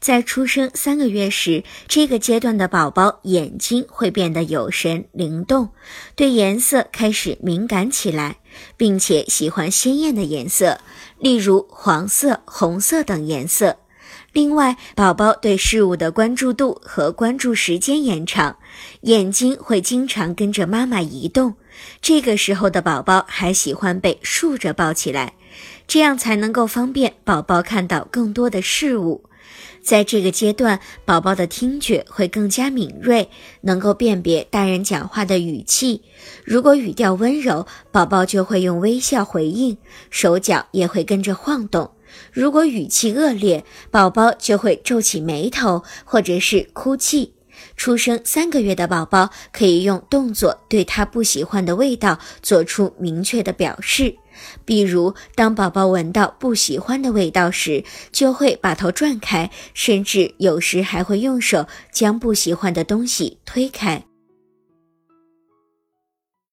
在出生三个月时，这个阶段的宝宝眼睛会变得有神灵动，对颜色开始敏感起来，并且喜欢鲜艳的颜色，例如黄色、红色等颜色。另外，宝宝对事物的关注度和关注时间延长，眼睛会经常跟着妈妈移动。这个时候的宝宝还喜欢被竖着抱起来，这样才能够方便宝宝看到更多的事物。在这个阶段，宝宝的听觉会更加敏锐，能够辨别大人讲话的语气。如果语调温柔，宝宝就会用微笑回应，手脚也会跟着晃动；如果语气恶劣，宝宝就会皱起眉头，或者是哭泣。出生三个月的宝宝可以用动作对他不喜欢的味道做出明确的表示。比如，当宝宝闻到不喜欢的味道时，就会把头转开，甚至有时还会用手将不喜欢的东西推开。